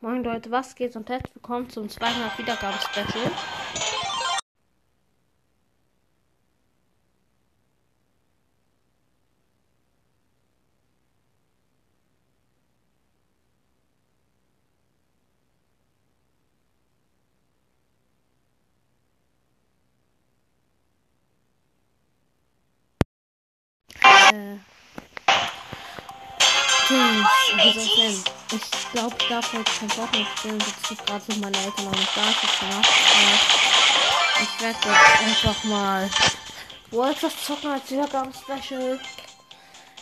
Moin Leute, was geht und herzlich willkommen zum 200 Wiedergaben-Special. Äh, wie soll ich nennen? Ich glaube, ich darf heute kein Fortnite spielen. Das ist gerade so meine Eltern noch nicht da. Ich gemacht. Ich werde jetzt einfach mal World of zocken als Wiedergaben-Special.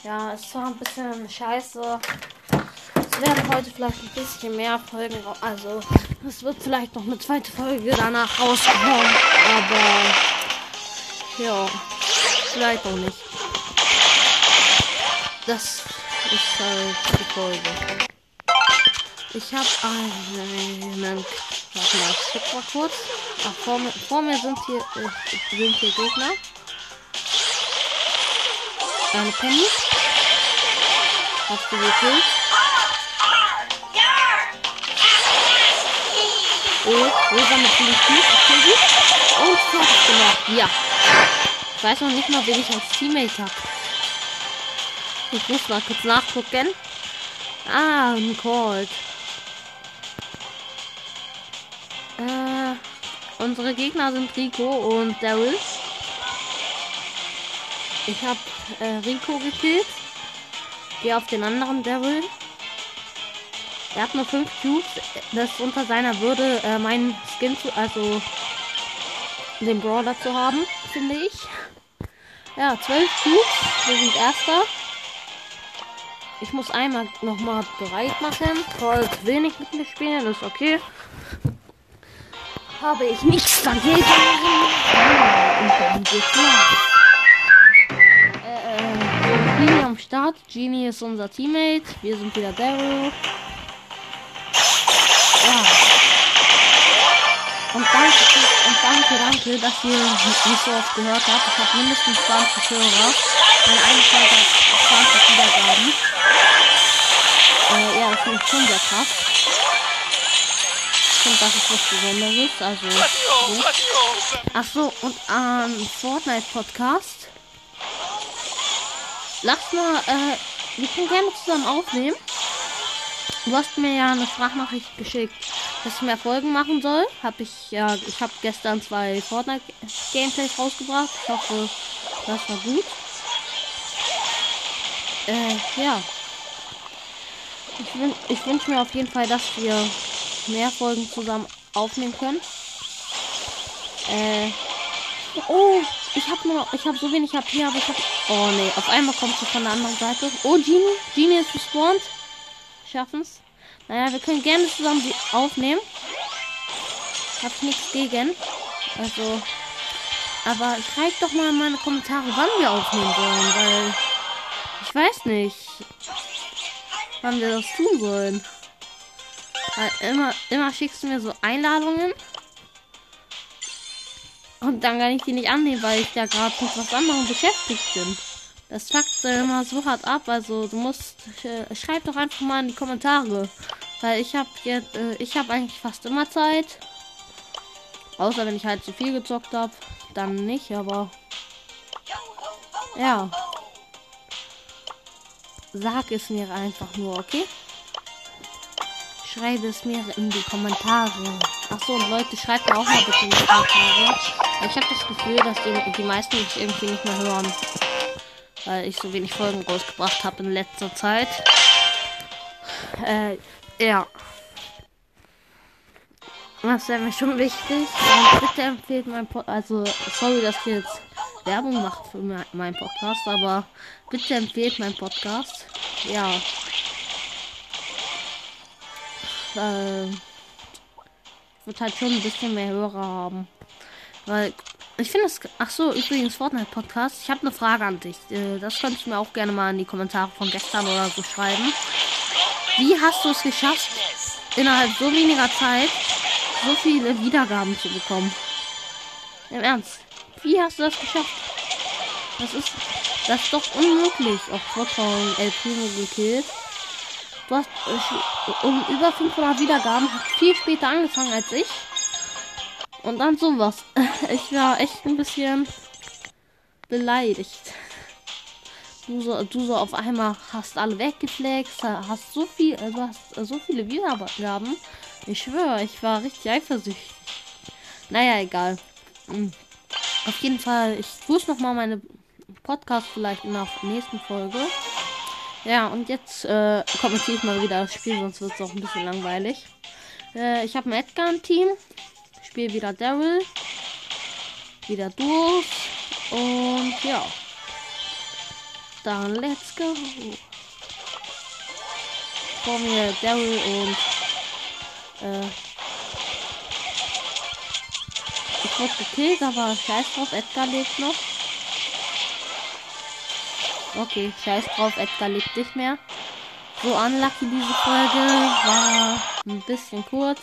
Ja, es war ein bisschen scheiße. Es werden heute vielleicht ein bisschen mehr Folgen. Also, es wird vielleicht noch eine zweite Folge danach rauskommen. Aber, ja, vielleicht auch nicht. Das ist halt die Folge. Ich habe einen. Warte mal, ich guck mal kurz. Ach, vor, mir, vor mir sind hier, äh, sind hier Gegner. Eine Penny. Hast du gekillt? Oh, rosa mit kill sie. Und fertig gemacht. Ja. Ich weiß noch nicht mal, wen ich als Teammate habe. Ich muss mal kurz nachgucken. Ah, ein Colt. Äh, unsere Gegner sind Rico und Daryl. Ich habe äh, Rico gekillt. Gehe auf den anderen Daryl. Er hat nur 5 Cubes. Das ist unter seiner Würde, äh, meinen Skin zu, also den Brawler zu haben, finde ich. Ja, 12 Cubes. Wir sind Erster. Ich muss einmal nochmal bereit machen. Colt wenig mit mir spielen, ist okay. Habe ich nichts dagegen. Und dann geht's los. Äh, Genie am Start. Genie ist unser Teammate. Wir sind wieder Daryl. Ja. Und danke, und danke, danke, dass ihr mich so oft gehört habt. Ich habe mindestens 20 Hörer. Mein Einschalter hat 20 Wiedergaben. Äh, ja, das finde ich schon sehr krass. Ich finde, das ist was Besonderes. Also, gut. Ach so, und ähm, Fortnite Podcast. Lass mal, äh, wir können gerne zusammen aufnehmen. Du hast mir ja eine Sprachnachricht geschickt, dass ich mehr Folgen machen soll. Hab ich ja, ich habe gestern zwei Fortnite Gameplays rausgebracht. Ich hoffe, das war gut. Äh, ja. Ich, wün ich wünsche mir auf jeden Fall, dass wir mehr Folgen zusammen aufnehmen können. Äh. Oh, ich habe nur ich habe so wenig HP, aber ich habe. Oh nee, auf einmal kommt sie von der anderen Seite. Oh, Genie, Genie ist gespawnt. Schaffen's. Naja, wir können gerne zusammen sie aufnehmen. Hab ich nichts gegen. Also. Aber schreibt doch mal in meine Kommentare, wann wir aufnehmen sollen, weil. Ich weiß nicht wann wir das tun sollen. Weil immer, immer schickst du mir so Einladungen. Und dann kann ich die nicht annehmen, weil ich da gerade mit was anderem beschäftigt bin. Das fuckt immer so hart ab. Also du musst, äh, schreib doch einfach mal in die Kommentare. Weil ich habe jetzt, äh, ich habe eigentlich fast immer Zeit. Außer wenn ich halt zu viel gezockt habe. Dann nicht, aber. Ja. Sag es mir einfach nur, okay? Schreibe es mir in die Kommentare. Achso, und Leute, schreibt mir auch mal bitte in die Kommentare. Ich habe das Gefühl, dass die, die meisten mich irgendwie nicht mehr hören. Weil ich so wenig Folgen rausgebracht habe in letzter Zeit. Äh, ja. Das wäre mir schon wichtig. Und bitte empfehlt mein Pod Also, sorry, dass ich jetzt Werbung macht für me- meinen Podcast, aber bitte empfehlt meinen Podcast. Ja. Äh, wird halt schon ein bisschen mehr Hörer haben. Weil ich finde es. Ach so, übrigens Fortnite Podcast. Ich habe eine Frage an dich. Äh, Das könntest du mir auch gerne mal in die Kommentare von gestern oder so schreiben. Wie hast du es geschafft, innerhalb so weniger Zeit so viele Wiedergaben zu bekommen? Im Ernst. Wie hast du das geschafft? Das ist, das ist doch unmöglich. Auch von El Primo gekillt. Du hast äh, um über 500 Wiedergaben, viel später angefangen als ich. Und dann sowas. Ich war echt ein bisschen beleidigt. Du so, du so auf einmal hast alle weggeflext, hast so viel, äh, du hast so viele Wiedergaben. Ich schwöre, ich war richtig eifersüchtig. Naja, egal. Hm. Auf jeden Fall, ich grüße nochmal meine Podcast vielleicht in der nächsten Folge. Ja, und jetzt äh, kommentiere ich mal wieder das Spiel, sonst wird es auch ein bisschen langweilig. Äh, ich habe ein Edgar-Team. Spiele wieder Daryl. Wieder Duos. Und ja. Dann let's go. Vor mir Daryl und äh, wurde gekillt, aber scheiß drauf, Edgar lebt noch. Okay, scheiß drauf, Edgar lebt nicht mehr. So unlucky diese Folge. War ein bisschen kurz.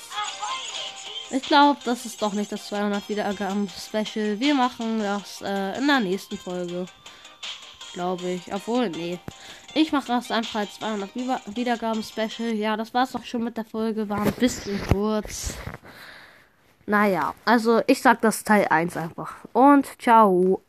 Ich glaube, das ist doch nicht das 200 Wiedergaben Special. Wir machen das äh, in der nächsten Folge. Glaube ich. Obwohl, nee. Ich mache das einfach als 200 Wiedergaben Special. Ja, das war's doch schon mit der Folge. War ein bisschen kurz. Naja, also ich sag das Teil 1 einfach. Und ciao.